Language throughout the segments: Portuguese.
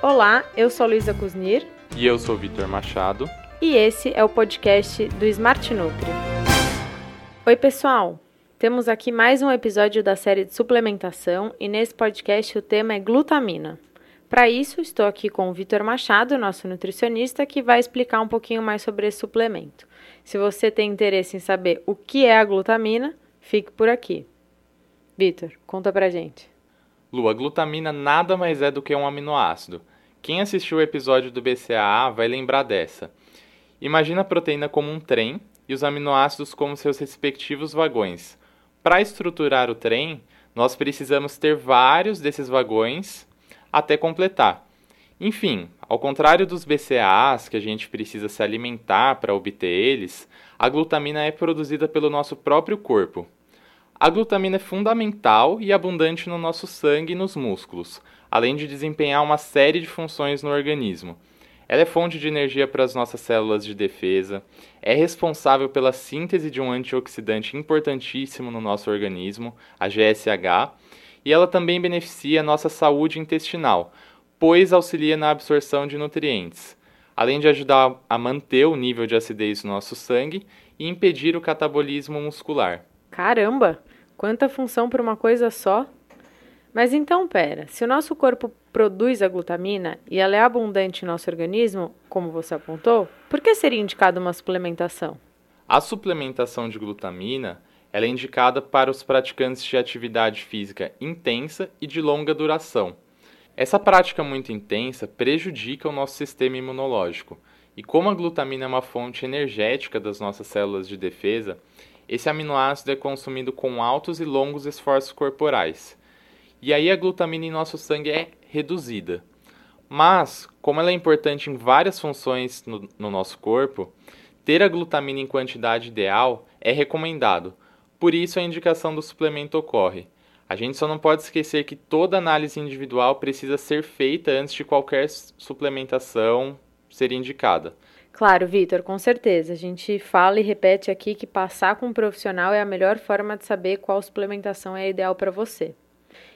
Olá, eu sou Luísa Kuznir. E eu sou Vitor Machado. E esse é o podcast do Smart Nutri. Oi, pessoal! Temos aqui mais um episódio da série de suplementação e nesse podcast o tema é glutamina. Para isso, estou aqui com o Vitor Machado, nosso nutricionista, que vai explicar um pouquinho mais sobre esse suplemento. Se você tem interesse em saber o que é a glutamina, fique por aqui. Vitor, conta pra gente. Lu, a glutamina nada mais é do que um aminoácido. Quem assistiu o episódio do BCAA vai lembrar dessa. Imagina a proteína como um trem e os aminoácidos como seus respectivos vagões. Para estruturar o trem, nós precisamos ter vários desses vagões até completar. Enfim, ao contrário dos BCAAs, que a gente precisa se alimentar para obter eles, a glutamina é produzida pelo nosso próprio corpo. A glutamina é fundamental e abundante no nosso sangue e nos músculos, além de desempenhar uma série de funções no organismo. Ela é fonte de energia para as nossas células de defesa, é responsável pela síntese de um antioxidante importantíssimo no nosso organismo, a GSH, e ela também beneficia a nossa saúde intestinal, pois auxilia na absorção de nutrientes, além de ajudar a manter o nível de acidez no nosso sangue e impedir o catabolismo muscular. Caramba! Quanta função para uma coisa só? Mas então, pera, se o nosso corpo produz a glutamina e ela é abundante em nosso organismo, como você apontou, por que seria indicada uma suplementação? A suplementação de glutamina ela é indicada para os praticantes de atividade física intensa e de longa duração. Essa prática muito intensa prejudica o nosso sistema imunológico, e como a glutamina é uma fonte energética das nossas células de defesa, esse aminoácido é consumido com altos e longos esforços corporais. E aí a glutamina em nosso sangue é reduzida. Mas, como ela é importante em várias funções no, no nosso corpo, ter a glutamina em quantidade ideal é recomendado. Por isso a indicação do suplemento ocorre. A gente só não pode esquecer que toda análise individual precisa ser feita antes de qualquer suplementação ser indicada. Claro, Vitor, com certeza. A gente fala e repete aqui que passar com um profissional é a melhor forma de saber qual suplementação é ideal para você.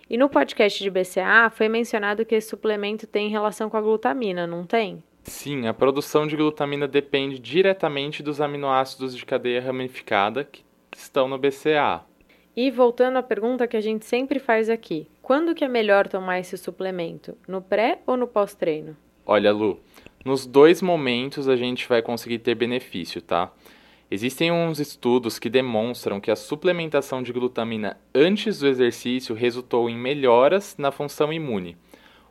E no podcast de BCA foi mencionado que esse suplemento tem relação com a glutamina, não tem? Sim, a produção de glutamina depende diretamente dos aminoácidos de cadeia ramificada que estão no BCA. E voltando à pergunta que a gente sempre faz aqui, quando que é melhor tomar esse suplemento? No pré ou no pós-treino? Olha, Lu, nos dois momentos a gente vai conseguir ter benefício, tá? Existem uns estudos que demonstram que a suplementação de glutamina antes do exercício resultou em melhoras na função imune,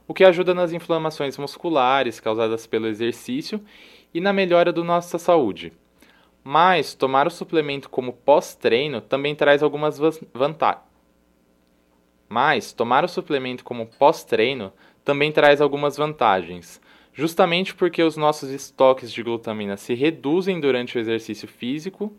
o que ajuda nas inflamações musculares causadas pelo exercício e na melhora da nossa saúde. Mas tomar o suplemento como pós-treino também traz algumas vantagens. Mas tomar o suplemento como pós-treino também traz algumas vantagens justamente porque os nossos estoques de glutamina se reduzem durante o exercício físico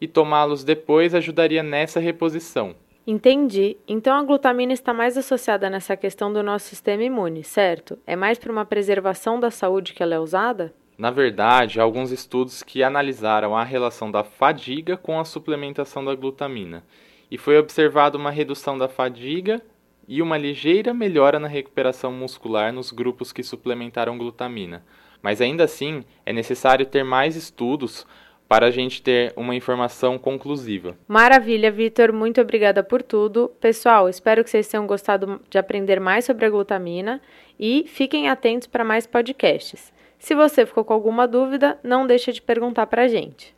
e tomá-los depois ajudaria nessa reposição. Entendi. Então a glutamina está mais associada nessa questão do nosso sistema imune, certo? É mais para uma preservação da saúde que ela é usada? Na verdade, há alguns estudos que analisaram a relação da fadiga com a suplementação da glutamina, e foi observada uma redução da fadiga e uma ligeira melhora na recuperação muscular nos grupos que suplementaram glutamina. Mas ainda assim, é necessário ter mais estudos para a gente ter uma informação conclusiva. Maravilha, Vitor, muito obrigada por tudo. Pessoal, espero que vocês tenham gostado de aprender mais sobre a glutamina e fiquem atentos para mais podcasts. Se você ficou com alguma dúvida, não deixe de perguntar para a gente.